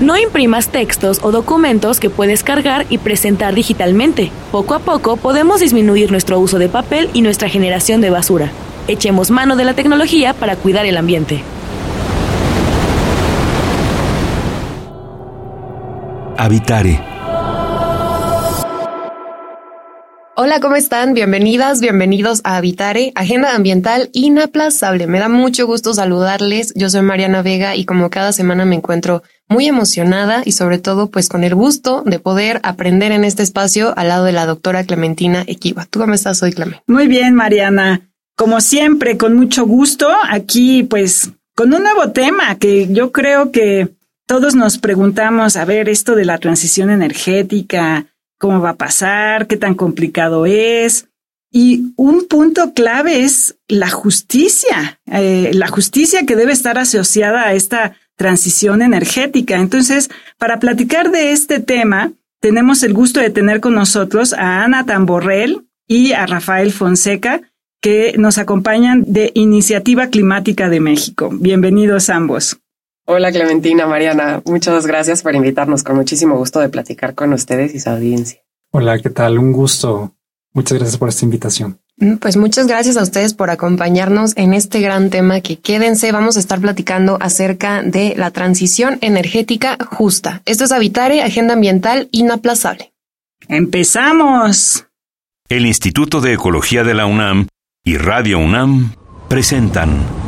No imprimas textos o documentos que puedes cargar y presentar digitalmente. Poco a poco podemos disminuir nuestro uso de papel y nuestra generación de basura. Echemos mano de la tecnología para cuidar el ambiente. Habitare Hola, ¿cómo están? Bienvenidas, bienvenidos a Habitare, Agenda Ambiental Inaplazable. Me da mucho gusto saludarles. Yo soy Mariana Vega y como cada semana me encuentro muy emocionada y sobre todo pues con el gusto de poder aprender en este espacio al lado de la doctora Clementina Equiva. ¿Tú cómo estás hoy, Clemente? Muy bien, Mariana. Como siempre, con mucho gusto, aquí pues con un nuevo tema que yo creo que todos nos preguntamos, a ver, esto de la transición energética, cómo va a pasar, qué tan complicado es. Y un punto clave es la justicia, eh, la justicia que debe estar asociada a esta transición energética. Entonces, para platicar de este tema, tenemos el gusto de tener con nosotros a Ana Tamborrell y a Rafael Fonseca, que nos acompañan de Iniciativa Climática de México. Bienvenidos ambos. Hola Clementina, Mariana, muchas gracias por invitarnos. Con muchísimo gusto de platicar con ustedes y su audiencia. Hola, ¿qué tal? Un gusto. Muchas gracias por esta invitación. Mm, pues muchas gracias a ustedes por acompañarnos en este gran tema que quédense, vamos a estar platicando acerca de la transición energética justa. Esto es Habitare, Agenda Ambiental Inaplazable. ¡Empezamos! El Instituto de Ecología de la UNAM y Radio UNAM presentan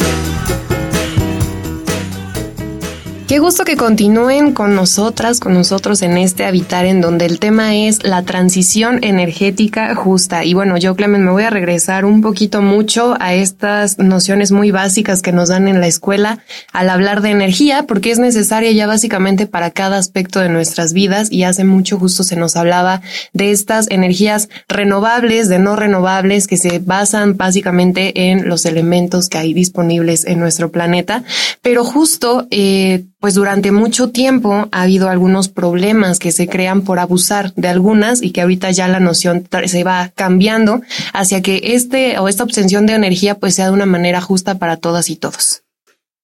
Qué gusto que continúen con nosotras, con nosotros en este habitar en donde el tema es la transición energética justa. Y bueno, yo, Clemen, me voy a regresar un poquito mucho a estas nociones muy básicas que nos dan en la escuela al hablar de energía, porque es necesaria ya básicamente para cada aspecto de nuestras vidas y hace mucho justo se nos hablaba de estas energías renovables, de no renovables, que se basan básicamente en los elementos que hay disponibles en nuestro planeta. Pero justo, eh, pues durante mucho tiempo ha habido algunos problemas que se crean por abusar de algunas y que ahorita ya la noción se va cambiando hacia que este o esta obtención de energía pues sea de una manera justa para todas y todos.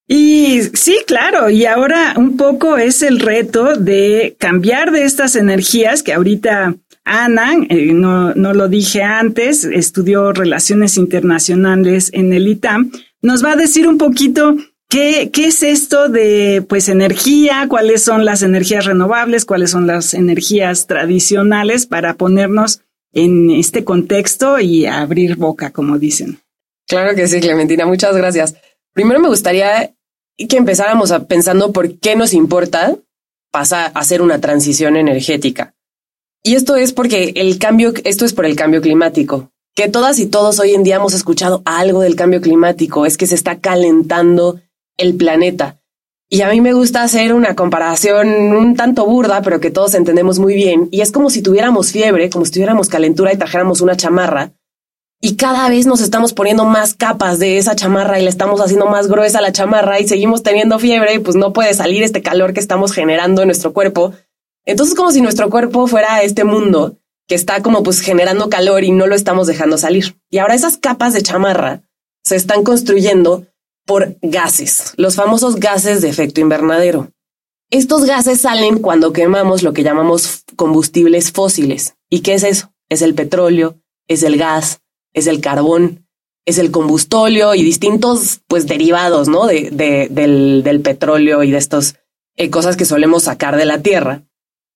Y sí, claro, y ahora un poco es el reto de cambiar de estas energías que ahorita Ana, eh, no, no lo dije antes, estudió relaciones internacionales en el ITAM, nos va a decir un poquito ¿Qué, ¿Qué es esto de pues energía? ¿Cuáles son las energías renovables? ¿Cuáles son las energías tradicionales para ponernos en este contexto y abrir boca, como dicen? Claro que sí, Clementina, muchas gracias. Primero me gustaría que empezáramos a pensando por qué nos importa pasar a hacer una transición energética. Y esto es porque el cambio, esto es por el cambio climático. Que todas y todos hoy en día hemos escuchado algo del cambio climático, es que se está calentando el planeta. Y a mí me gusta hacer una comparación un tanto burda, pero que todos entendemos muy bien. Y es como si tuviéramos fiebre, como si tuviéramos calentura y trajéramos una chamarra. Y cada vez nos estamos poniendo más capas de esa chamarra y le estamos haciendo más gruesa la chamarra y seguimos teniendo fiebre y pues no puede salir este calor que estamos generando en nuestro cuerpo. Entonces como si nuestro cuerpo fuera este mundo que está como pues generando calor y no lo estamos dejando salir. Y ahora esas capas de chamarra se están construyendo por gases, los famosos gases de efecto invernadero. Estos gases salen cuando quemamos lo que llamamos combustibles fósiles. ¿Y qué es eso? Es el petróleo, es el gas, es el carbón, es el combustóleo y distintos pues derivados, ¿no? De, del, petróleo y de estas eh, cosas que solemos sacar de la tierra.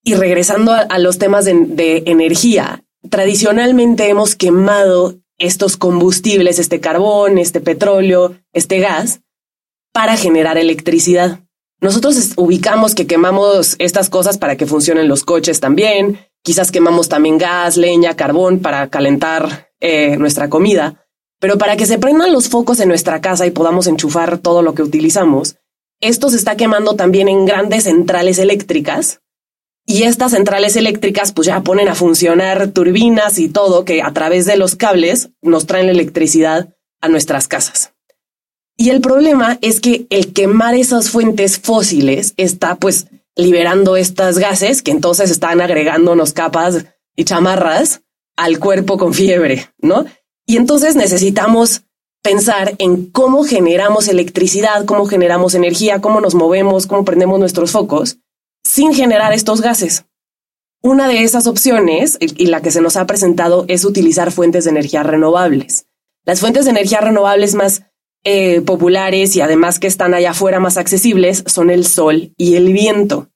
Y regresando a, los temas de energía, tradicionalmente hemos quemado estos combustibles, este carbón, este petróleo, este gas, para generar electricidad. Nosotros ubicamos que quemamos estas cosas para que funcionen los coches también, quizás quemamos también gas, leña, carbón para calentar eh, nuestra comida, pero para que se prendan los focos en nuestra casa y podamos enchufar todo lo que utilizamos, esto se está quemando también en grandes centrales eléctricas y estas centrales eléctricas pues ya ponen a funcionar turbinas y todo que a través de los cables nos traen la electricidad a nuestras casas. Y el problema es que el quemar esas fuentes fósiles está pues liberando estas gases que entonces están agregándonos capas y chamarras al cuerpo con fiebre, ¿no? Y entonces necesitamos pensar en cómo generamos electricidad, cómo generamos energía, cómo nos movemos, cómo prendemos nuestros focos sin generar estos gases. Una de esas opciones, y la que se nos ha presentado, es utilizar fuentes de energía renovables. Las fuentes de energía renovables más eh, populares y además que están allá afuera más accesibles son el sol y el viento.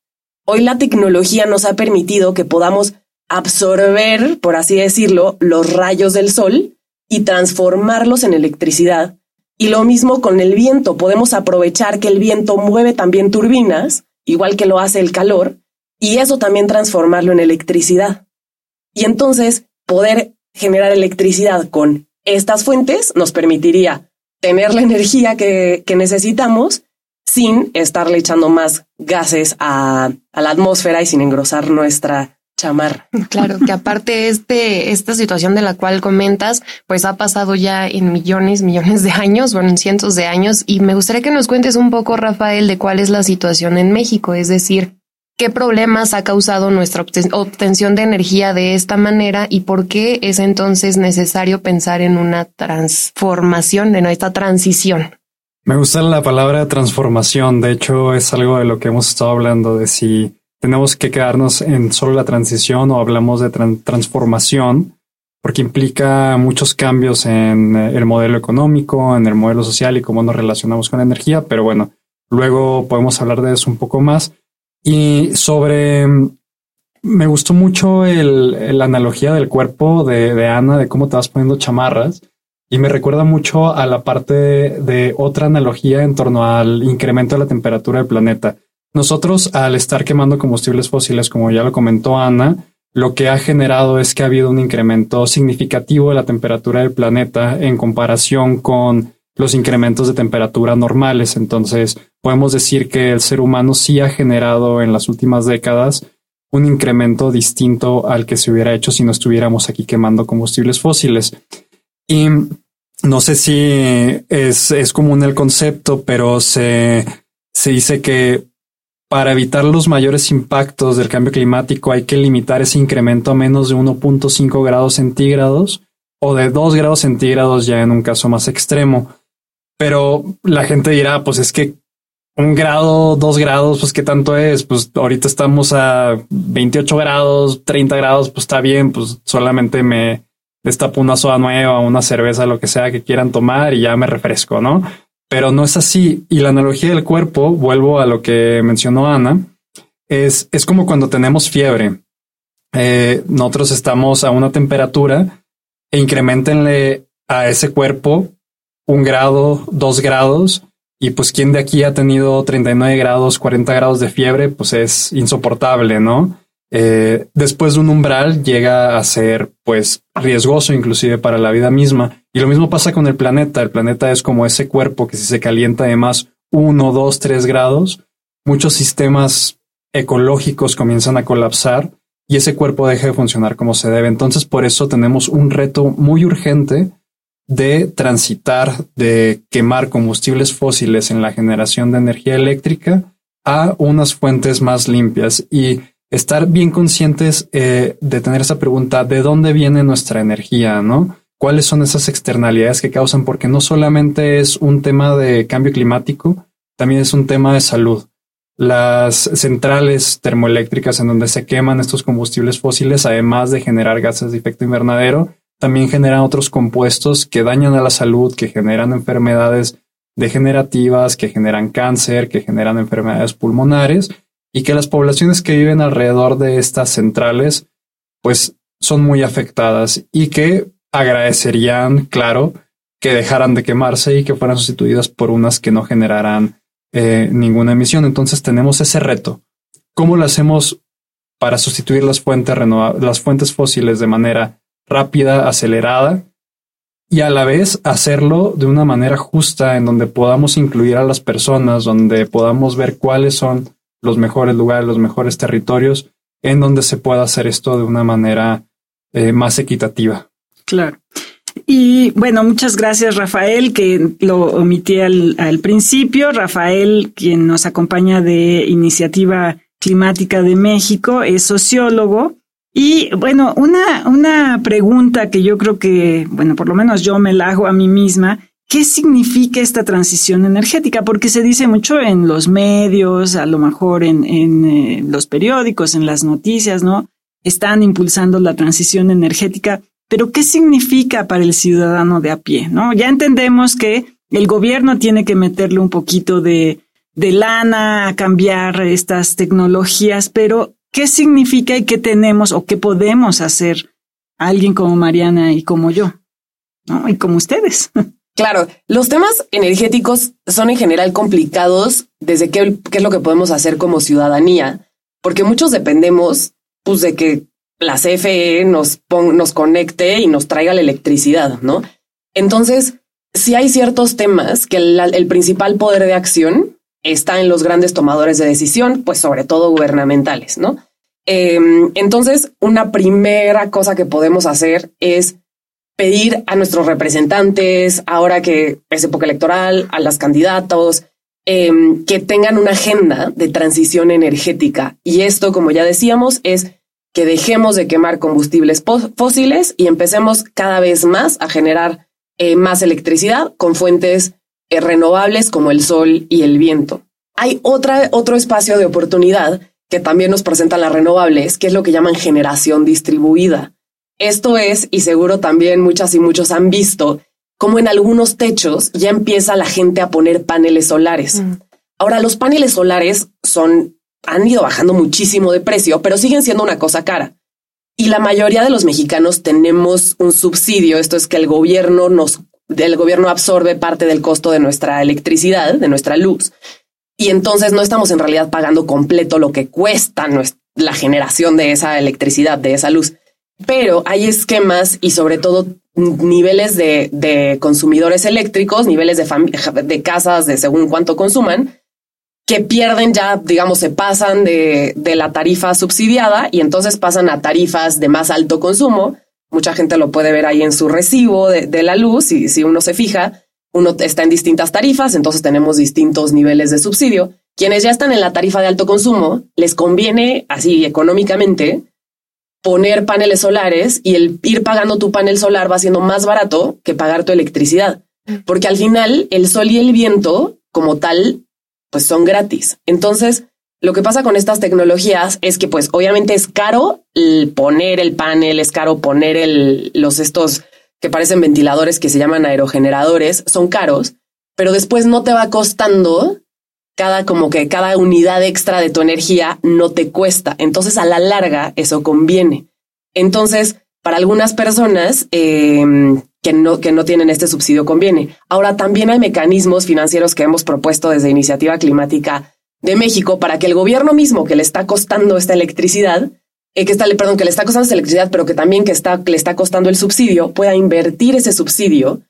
Hoy la tecnología nos ha permitido que podamos absorber, por así decirlo, los rayos del sol y transformarlos en electricidad. Y lo mismo con el viento, podemos aprovechar que el viento mueve también turbinas, igual que lo hace el calor, y eso también transformarlo en electricidad. Y entonces poder generar electricidad con estas fuentes nos permitiría tener la energía que, necesitamos sin estarle echando más gases a, a la atmósfera y sin engrosar nuestra chamar. Claro, que aparte este, esta situación de la cual comentas, pues ha pasado ya en millones, millones de años, bueno, en cientos de años, y me gustaría que nos cuentes un poco, Rafael, de cuál es la situación en México, es decir, qué problemas ha causado nuestra obtención de energía de esta manera y por qué es entonces necesario pensar en una transformación, en esta transición. Me gusta la palabra transformación, de hecho es algo de lo que hemos estado hablando, de si tenemos que quedarnos en solo la transición o hablamos de transformación, porque implica muchos cambios en eh, el modelo económico, en el modelo social y cómo nos relacionamos con la energía, pero bueno, luego podemos hablar de eso un poco más. Y sobre, me gustó mucho el, la analogía del cuerpo de, de Ana, de cómo te vas poniendo chamarras. Y me recuerda mucho a la parte de otra analogía en torno al incremento de la temperatura del planeta. Nosotros, al estar quemando combustibles fósiles, como ya lo comentó Ana, lo que ha generado es que ha habido un incremento significativo de la temperatura del planeta en comparación con los incrementos de temperatura normales. Entonces, podemos decir que el ser humano sí ha generado en las últimas décadas un incremento distinto al que se hubiera hecho si no estuviéramos aquí quemando combustibles fósiles. Y no sé si es, es común el concepto, pero se, se dice que para evitar los mayores impactos del cambio climático hay que limitar ese incremento a menos de 1.5 grados centígrados o de 2 grados centígrados ya en un caso más extremo. Pero la gente dirá, pues es que un grado, dos grados, pues qué tanto es, pues ahorita estamos a 28 grados, 30 grados, pues está bien, pues solamente me destapo una soda nueva, una cerveza, lo que sea que quieran tomar y ya me refresco, ¿no? Pero no es así. Y la analogía del cuerpo, vuelvo a lo que mencionó Ana, es, es como cuando tenemos fiebre. Eh, nosotros estamos a una temperatura e incrementenle a ese cuerpo un grado, dos grados, y pues quien de aquí ha tenido 39 grados, 40 grados de fiebre, pues es insoportable, ¿no? Eh, después de un umbral llega a ser pues riesgoso inclusive para la vida misma. Y lo mismo pasa con el planeta. El planeta es como ese cuerpo que si se calienta de más uno, dos, tres grados, muchos sistemas ecológicos comienzan a colapsar y ese cuerpo deja de funcionar como se debe. Entonces por eso tenemos un reto muy urgente de transitar de quemar combustibles fósiles en la generación de energía eléctrica a unas fuentes más limpias. Y estar bien conscientes eh, de tener esa pregunta, ¿de dónde viene nuestra energía? ¿No? ¿Cuáles son esas externalidades que causan? Porque no solamente es un tema de cambio climático, también es un tema de salud. Las centrales termoeléctricas en donde se queman estos combustibles fósiles, además de generar gases de efecto invernadero, también generan otros compuestos que dañan a la salud, que generan enfermedades degenerativas, que generan cáncer, que generan enfermedades pulmonares y que las poblaciones que viven alrededor de estas centrales pues son muy afectadas y que agradecerían, claro, que dejaran de quemarse y que fueran sustituidas por unas que no generaran eh, ninguna emisión. Entonces tenemos ese reto. ¿Cómo lo hacemos para sustituir las fuentes las fuentes fósiles de manera rápida, acelerada y a la vez hacerlo de una manera justa en donde podamos incluir a las personas, donde podamos ver cuáles son los mejores lugares, los mejores territorios en donde se pueda hacer esto de una manera eh, más equitativa. Claro. Y bueno, muchas gracias Rafael, que lo omití al, principio. Rafael, quien nos acompaña de Iniciativa Climática de México, es sociólogo. Y bueno, una, una pregunta que yo creo que, bueno, por lo menos yo me la hago a mí misma, ¿qué significa esta transición energética? Porque se dice mucho en los medios, a lo mejor en, en eh, los periódicos, en las noticias, ¿no? Están impulsando la transición energética, pero ¿qué significa para el ciudadano de a pie? ¿No? Ya entendemos que el gobierno tiene que meterle un poquito de, de lana a cambiar estas tecnologías, pero ¿qué significa y qué tenemos o qué podemos hacer alguien como Mariana y como yo? ¿no? Y como ustedes. Claro, los temas energéticos son en general complicados desde qué, qué es lo que podemos hacer como ciudadanía, porque muchos dependemos pues, de que la CFE nos, nos conecte y nos traiga la electricidad, ¿no? Entonces, si hay ciertos temas que el principal poder de acción está en los grandes tomadores de decisión, pues sobre todo gubernamentales, ¿no? Em, entonces, una primera cosa que podemos hacer es pedir a nuestros representantes, ahora que es época electoral, a los candidatos, em, que tengan una agenda de transición energética. Y esto, como ya decíamos, es que dejemos de quemar combustibles fósiles y empecemos cada vez más a generar eh, más electricidad con fuentes eh, renovables como el sol y el viento. Hay otra, otro espacio de oportunidad que también nos presentan las renovables, que es lo que llaman generación distribuida. Esto es, y seguro también muchas y muchos han visto, como en algunos techos ya empieza la gente a poner paneles solares. Mm. Ahora, los paneles solares son, han ido bajando muchísimo de precio, pero siguen siendo una cosa cara. Y la mayoría de los mexicanos tenemos un subsidio, esto es que el gobierno nos el gobierno absorbe parte del costo de nuestra electricidad, de nuestra luz, y entonces no estamos en realidad pagando completo lo que cuesta la generación de esa electricidad, de esa luz. Pero hay esquemas y sobre todo niveles de, consumidores eléctricos, niveles de, de casas de según cuánto consuman, que pierden ya, digamos, se pasan de, de la tarifa subsidiada y entonces pasan a tarifas de más alto consumo, Mucha gente lo puede ver ahí en su recibo de, la luz y si uno se fija, uno está en distintas tarifas, entonces tenemos distintos niveles de subsidio. Quienes ya están en la tarifa de alto consumo, les conviene así económicamente poner paneles solares y el ir pagando tu panel solar va siendo más barato que pagar tu electricidad, porque al final el sol y el viento como tal pues son gratis. Entonces, lo que pasa con estas tecnologías es que, pues, obviamente es caro poner el panel, es caro poner el, los estos que parecen ventiladores que se llaman aerogeneradores, son caros, pero después no te va costando cada como que cada unidad extra de tu energía no te cuesta. Entonces, a la larga, eso conviene. Entonces, para algunas personas em, que, no, que no tienen este subsidio conviene. Ahora, también hay mecanismos financieros que hemos propuesto desde Iniciativa Climática de México para que el gobierno mismo que le está costando esta electricidad, eh, que está, perdón, que le está costando esta electricidad, pero que también que está, le está costando el subsidio, pueda invertir ese subsidio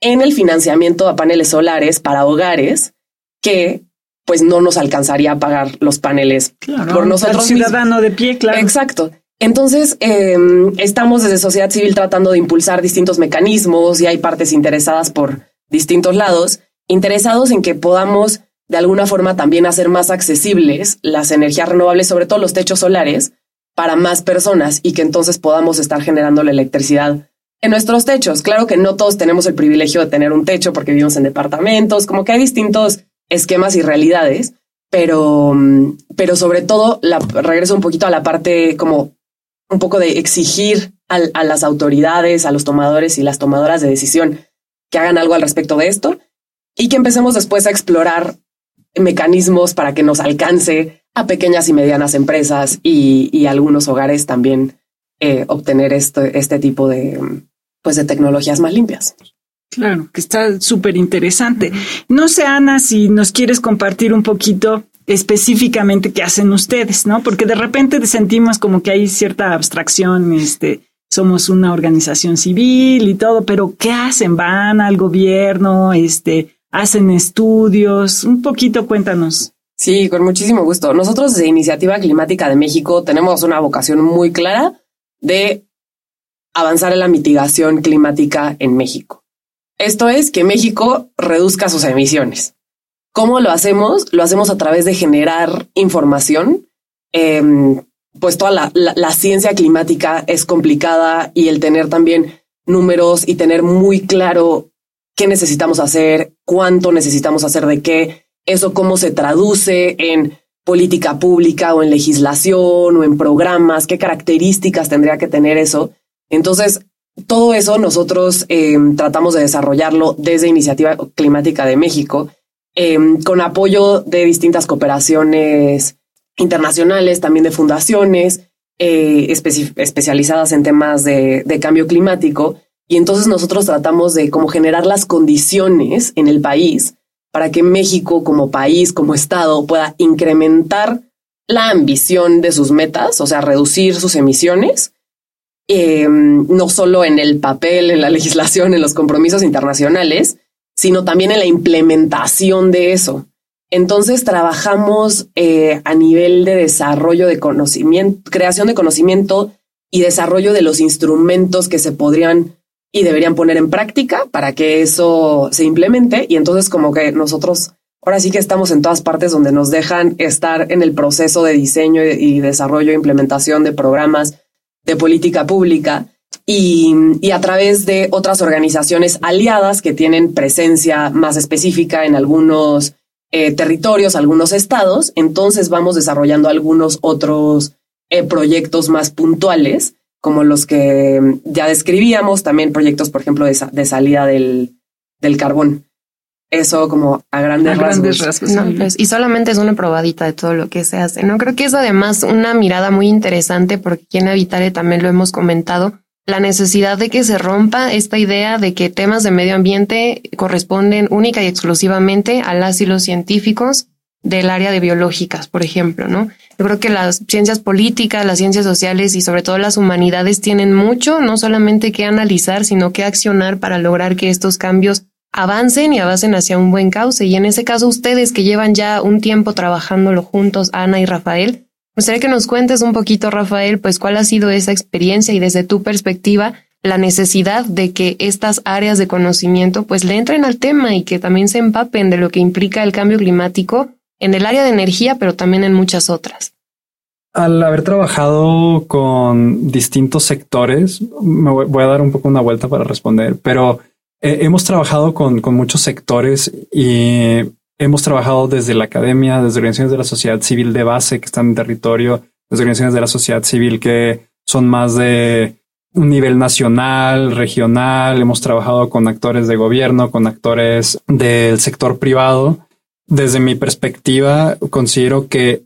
en el financiamiento a paneles solares para hogares que pues no nos alcanzaría a pagar los paneles por nosotros. ciudadano de pie, claro. Exacto. Entonces, em, estamos desde sociedad civil tratando de impulsar distintos mecanismos y hay partes interesadas por distintos lados, interesados en que podamos de alguna forma también hacer más accesibles las energías renovables, sobre todo los techos solares, para más personas y que entonces podamos estar generando la electricidad en nuestros techos. Claro que no todos tenemos el privilegio de tener un techo porque vivimos en departamentos, como que hay distintos esquemas y realidades, pero, pero sobre todo la, regreso un poquito a la parte como un poco de exigir a las autoridades, a los tomadores y las tomadoras de decisión que hagan algo al respecto de esto y que empecemos después a explorar mecanismos para que nos alcance a pequeñas y medianas empresas y, algunos hogares también eh, obtener este, este tipo de, pues de tecnologías más limpias. Claro, que está súper interesante. No sé, Ana, si nos quieres compartir un poquito específicamente qué hacen ustedes, ¿no? Porque de repente sentimos como que hay cierta abstracción, este, somos una organización civil y todo, pero ¿qué hacen? ¿Van al gobierno? Este, hacen estudios, un poquito cuéntanos. Sí, con muchísimo gusto. Nosotros desde Iniciativa Climática de México tenemos una vocación muy clara de avanzar en la mitigación climática en México. Esto es que México reduzca sus emisiones. ¿Cómo lo hacemos? Lo hacemos a través de generar información. Em, pues toda la, ciencia climática es complicada y el tener también números y tener muy claro qué necesitamos hacer, cuánto necesitamos hacer de qué, eso cómo se traduce en política pública o en legislación o en programas, qué características tendría que tener eso. Entonces, todo eso nosotros eh, tratamos de desarrollarlo desde Iniciativa Climática de México, eh, con apoyo de distintas cooperaciones internacionales, también de fundaciones eh, especializadas en temas de, de cambio climático. Y entonces nosotros tratamos de como generar las condiciones en el país para que México como país, como Estado, pueda incrementar la ambición de sus metas, o sea, reducir sus emisiones, em, no solo en el papel, en la legislación, en los compromisos internacionales, sino también en la implementación de eso. Entonces trabajamos eh, a nivel de desarrollo de conocimiento, creación de conocimiento y desarrollo de los instrumentos que se podrían y deberían poner en práctica para que eso se implemente. Y entonces como que nosotros ahora sí que estamos en todas partes donde nos dejan estar en el proceso de diseño y desarrollo e implementación de programas de política pública y, y, a través de otras organizaciones aliadas que tienen presencia más específica en algunos eh, territorios, algunos estados, entonces vamos desarrollando algunos otros eh, proyectos más puntuales como los que ya describíamos, también proyectos, por ejemplo, de, de salida del, del carbón. Eso como a grandes, rasgos. Pues, y solamente es una probadita de todo lo que se hace. No creo que es además una mirada muy interesante porque aquí en Habitare también lo hemos comentado. La necesidad de que se rompa esta idea de que temas de medio ambiente corresponden única y exclusivamente a las y los científicos del área de biológicas, por ejemplo, ¿no? Yo creo que las ciencias políticas, las ciencias sociales y sobre todo las humanidades tienen mucho, no solamente que analizar, sino que accionar para lograr que estos cambios avancen y avancen hacia un buen cauce. Y en ese caso, ustedes que llevan ya un tiempo trabajándolo juntos, Ana y Rafael, gustaría que nos cuentes un poquito, Rafael, pues cuál ha sido esa experiencia y desde tu perspectiva, la necesidad de que estas áreas de conocimiento pues le entren al tema y que también se empapen de lo que implica el cambio climático en el área de energía, pero también en muchas otras. Al haber trabajado con distintos sectores, me voy a dar un poco una vuelta para responder, pero eh, hemos trabajado con, con muchos sectores y hemos trabajado desde la academia, desde organizaciones de la sociedad civil de base que están en territorio, desde organizaciones de la sociedad civil que son más de un nivel nacional, regional. Hemos trabajado con actores de gobierno, con actores del sector privado desde mi perspectiva, considero que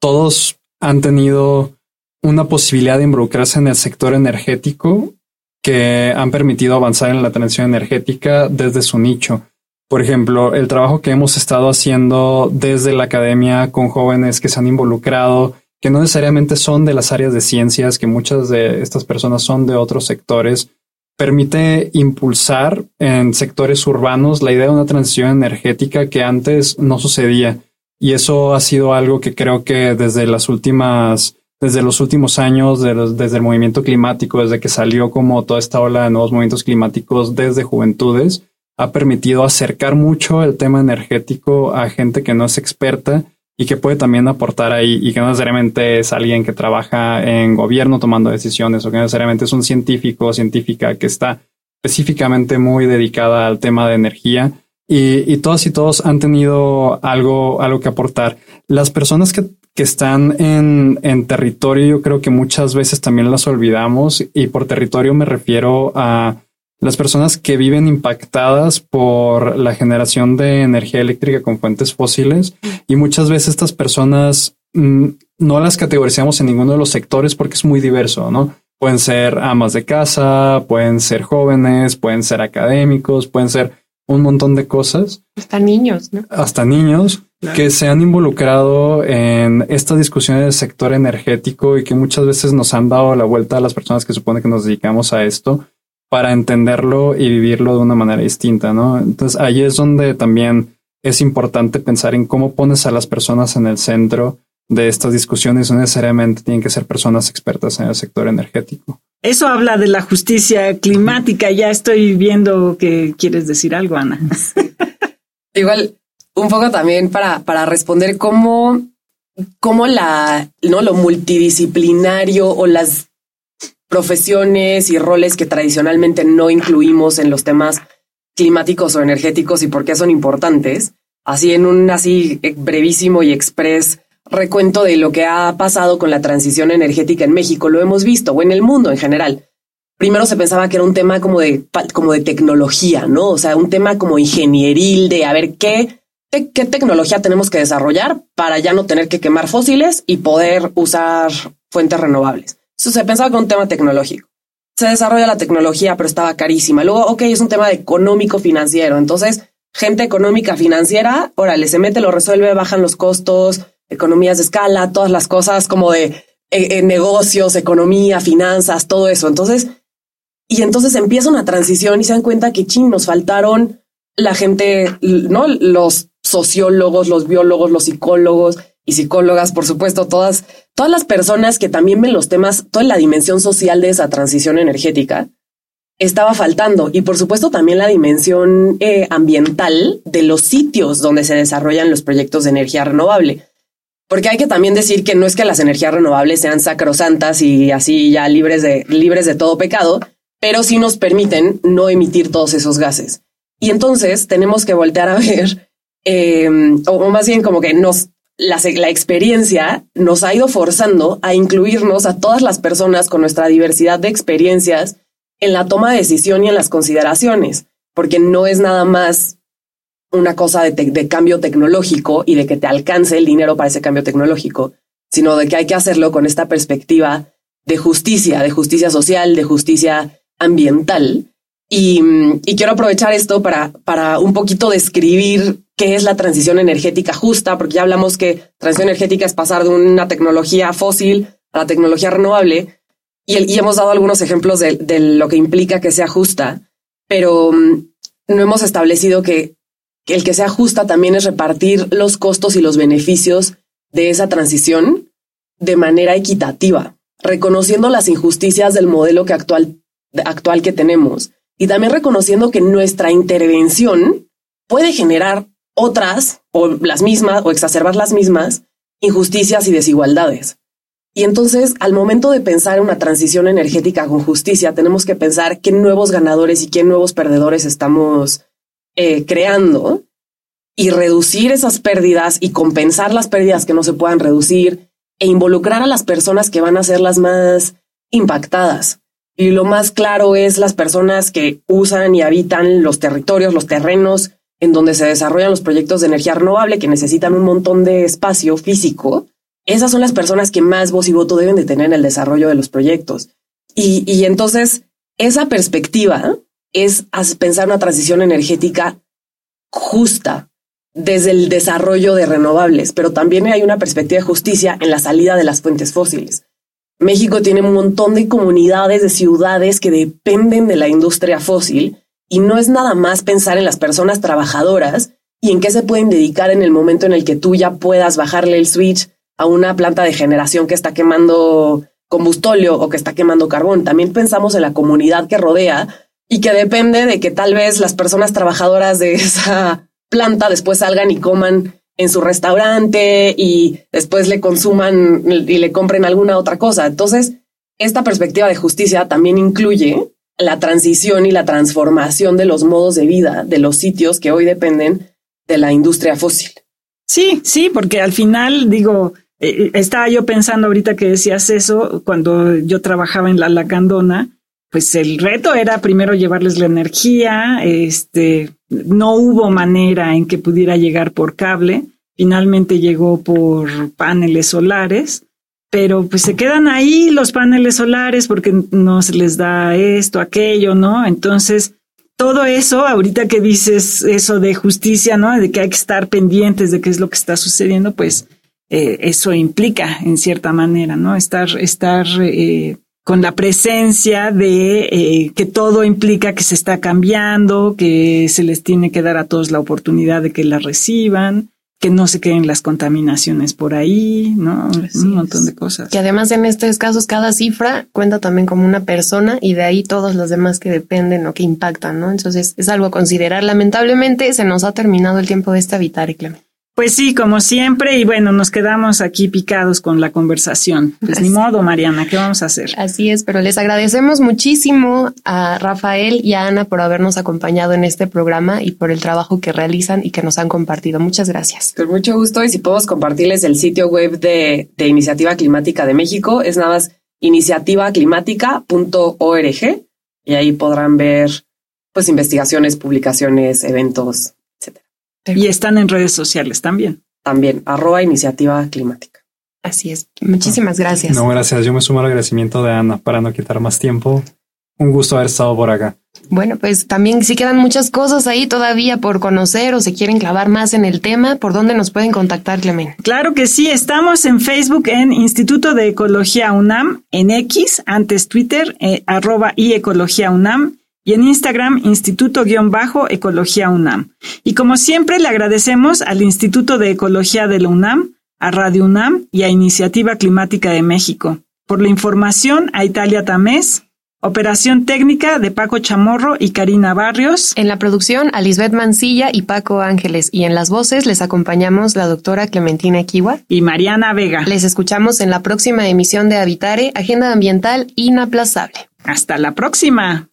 todos han tenido una posibilidad de involucrarse en el sector energético que han permitido avanzar en la transición energética desde su nicho. Por ejemplo, el trabajo que hemos estado haciendo desde la academia con jóvenes que se han involucrado, que no necesariamente son de las áreas de ciencias, que muchas de estas personas son de otros sectores, permite impulsar en sectores urbanos la idea de una transición energética que antes no sucedía. Y eso ha sido algo que creo que desde las últimas, desde los últimos años, desde el movimiento climático, desde que salió como toda esta ola de nuevos movimientos climáticos desde juventudes, ha permitido acercar mucho el tema energético a gente que no es experta y que puede también aportar ahí y que no necesariamente es alguien que trabaja en gobierno tomando decisiones o que necesariamente es un científico o científica que está específicamente muy dedicada al tema de energía y, y todos y todos han tenido algo, algo que aportar. Las personas que, que están en, en territorio, yo creo que muchas veces también las olvidamos y por territorio me refiero a las personas que viven impactadas por la generación de energía eléctrica con fuentes fósiles y muchas veces estas personas mm, no las categorizamos en ninguno de los sectores porque es muy diverso, ¿no? Pueden ser amas de casa, pueden ser jóvenes, pueden ser académicos, pueden ser un montón de cosas. Hasta niños, ¿no? Hasta niños que se han involucrado en esta discusión del sector energético y que muchas veces nos han dado la vuelta a las personas que supone que nos dedicamos a esto para entenderlo y vivirlo de una manera distinta, ¿no? Entonces ahí es donde también es importante pensar en cómo pones a las personas en el centro de estas discusiones. No necesariamente tienen que ser personas expertas en el sector energético. Eso habla de la justicia climática. Ya estoy viendo que quieres decir algo, Ana. Igual, un poco también para, para responder cómo, cómo la, ¿no? lo multidisciplinario o las profesiones y roles que tradicionalmente no incluimos en los temas climáticos o energéticos y por qué son importantes. Así en un así brevísimo y express recuento de lo que ha pasado con la transición energética en México, lo hemos visto, o en el mundo en general. Primero se pensaba que era un tema como de, como de tecnología, ¿no? O sea, un tema como ingenieril de a ver qué qué tecnología tenemos que desarrollar para ya no tener que quemar fósiles y poder usar fuentes renovables. Se pensaba con un tema tecnológico. Se desarrolla la tecnología, pero estaba carísima. Luego, ok, es un tema de económico financiero. Entonces, gente económica financiera, órale, se mete, lo resuelve, bajan los costos, economías de escala, todas las cosas como de eh, eh, negocios, economía, finanzas, todo eso. Entonces, y entonces empieza una transición y se dan cuenta que chin, nos faltaron la gente, no los sociólogos, los biólogos, los psicólogos y psicólogas, por supuesto, todas, todas las personas que también ven los temas, toda la dimensión social de esa transición energética, estaba faltando. Y por supuesto también la dimensión eh, ambiental de los sitios donde se desarrollan los proyectos de energía renovable. Porque hay que también decir que no es que las energías renovables sean sacrosantas y así ya libres de, libres de todo pecado, pero sí nos permiten no emitir todos esos gases. Y entonces tenemos que voltear a ver Em, o más bien como que nos, la, la experiencia nos ha ido forzando a incluirnos a todas las personas con nuestra diversidad de experiencias en la toma de decisión y en las consideraciones, porque no es nada más una cosa de, de, cambio tecnológico y de que te alcance el dinero para ese cambio tecnológico, sino de que hay que hacerlo con esta perspectiva de justicia, de justicia social, de justicia ambiental. Y, y quiero aprovechar esto para, para un poquito describir qué es la transición energética justa, porque ya hablamos que transición energética es pasar de una tecnología fósil a la tecnología renovable, y, hemos dado algunos ejemplos de, lo que implica que sea justa, pero mm, no hemos establecido que, que el que sea justa también es repartir los costos y los beneficios de esa transición de manera equitativa, reconociendo las injusticias del modelo que actual, actual que tenemos y también reconociendo que nuestra intervención puede generar otras, o las mismas, o exacerbar las mismas, injusticias y desigualdades. Y entonces, al momento de pensar en una transición energética con justicia, tenemos que pensar qué nuevos ganadores y qué nuevos perdedores estamos eh, creando y reducir esas pérdidas y compensar las pérdidas que no se puedan reducir e involucrar a las personas que van a ser las más impactadas. Y lo más claro es las personas que usan y habitan los territorios, los terrenos en donde se desarrollan los proyectos de energía renovable que necesitan un montón de espacio físico, esas son las personas que más voz y voto deben de tener en el desarrollo de los proyectos. Y, y entonces, esa perspectiva es pensar una transición energética justa desde el desarrollo de renovables, pero también hay una perspectiva de justicia en la salida de las fuentes fósiles. México tiene un montón de comunidades, de ciudades que dependen de la industria fósil y no es nada más pensar en las personas trabajadoras y en qué se pueden dedicar en el momento en el que tú ya puedas bajarle el switch a una planta de generación que está quemando combustóleo o que está quemando carbón. También pensamos en la comunidad que rodea y que depende de que tal vez las personas trabajadoras de esa planta después salgan y coman en su restaurante y después le consuman y le compren alguna otra cosa. Entonces, esta perspectiva de justicia también incluye la transición y la transformación de los modos de vida de los sitios que hoy dependen de la industria fósil. Sí, sí, porque al final digo, eh, eh, estaba yo pensando ahorita que decías eso, cuando yo trabajaba en la lacandona, pues el reto era primero llevarles la energía, este, no hubo manera en que pudiera llegar por cable, finalmente llegó por paneles solares pero pues se quedan ahí los paneles solares porque no se les da esto, aquello, ¿no? Entonces, todo eso, ahorita que dices eso de justicia, ¿no? De que hay que estar pendientes de qué es lo que está sucediendo, pues eh, eso implica, en cierta manera, ¿no? Estar, estar eh, con la presencia de eh, que todo implica que se está cambiando, que se les tiene que dar a todos la oportunidad de que la reciban, que no se queden las contaminaciones por ahí, ¿no? un montón de cosas. Que además en estos casos cada cifra cuenta también como una persona y de ahí todos los demás que dependen o que impactan, ¿no? Entonces es algo a considerar. Lamentablemente se nos ha terminado el tiempo de esta Vitare, Clemente. Pues sí, como siempre, y bueno, nos quedamos aquí picados con la conversación. Pues ni modo, Mariana, ¿qué vamos a hacer? Así es, pero les agradecemos muchísimo a Rafael y a Ana por habernos acompañado en este programa y por el trabajo que realizan y que nos han compartido. Muchas gracias. Con mucho gusto, y si podemos compartirles el sitio web de, de Iniciativa Climática de México, es nada más iniciativaclimática.org y ahí podrán ver pues investigaciones, publicaciones, eventos, y están en redes sociales también. También, arroba iniciativa climática. Así es. Muchísimas gracias. No, gracias. Yo me sumo al agradecimiento de Ana para no quitar más tiempo. Un gusto haber estado por acá. Bueno, pues también si quedan muchas cosas ahí todavía por conocer o se quieren clavar más en el tema, ¿por dónde nos pueden contactar, Clemen? Claro que sí, estamos en Facebook en Instituto de Ecología UNAM, en X, antes Twitter, eh, arroba y Ecología UNAM, y en Instagram Instituto-Ecología UNAM. Y como siempre le agradecemos al Instituto de Ecología de la UNAM, a Radio UNAM y a Iniciativa Climática de México. Por la información a Italia Tamés, Operación técnica de Paco Chamorro y Karina Barrios. En la producción a Lisbeth Mancilla y Paco Ángeles. Y en las voces les acompañamos la doctora Clementina Kiwa y Mariana Vega. Les escuchamos en la próxima emisión de Habitare, Agenda Ambiental Inaplazable. Hasta la próxima.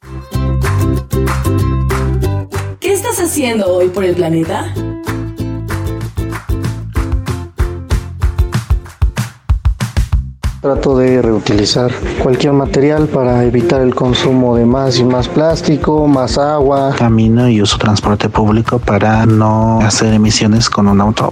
¿Qué estás haciendo hoy por el planeta? Trato de reutilizar cualquier material para evitar el consumo de más y más plástico, más agua. Camino y uso transporte público para no hacer emisiones con un auto.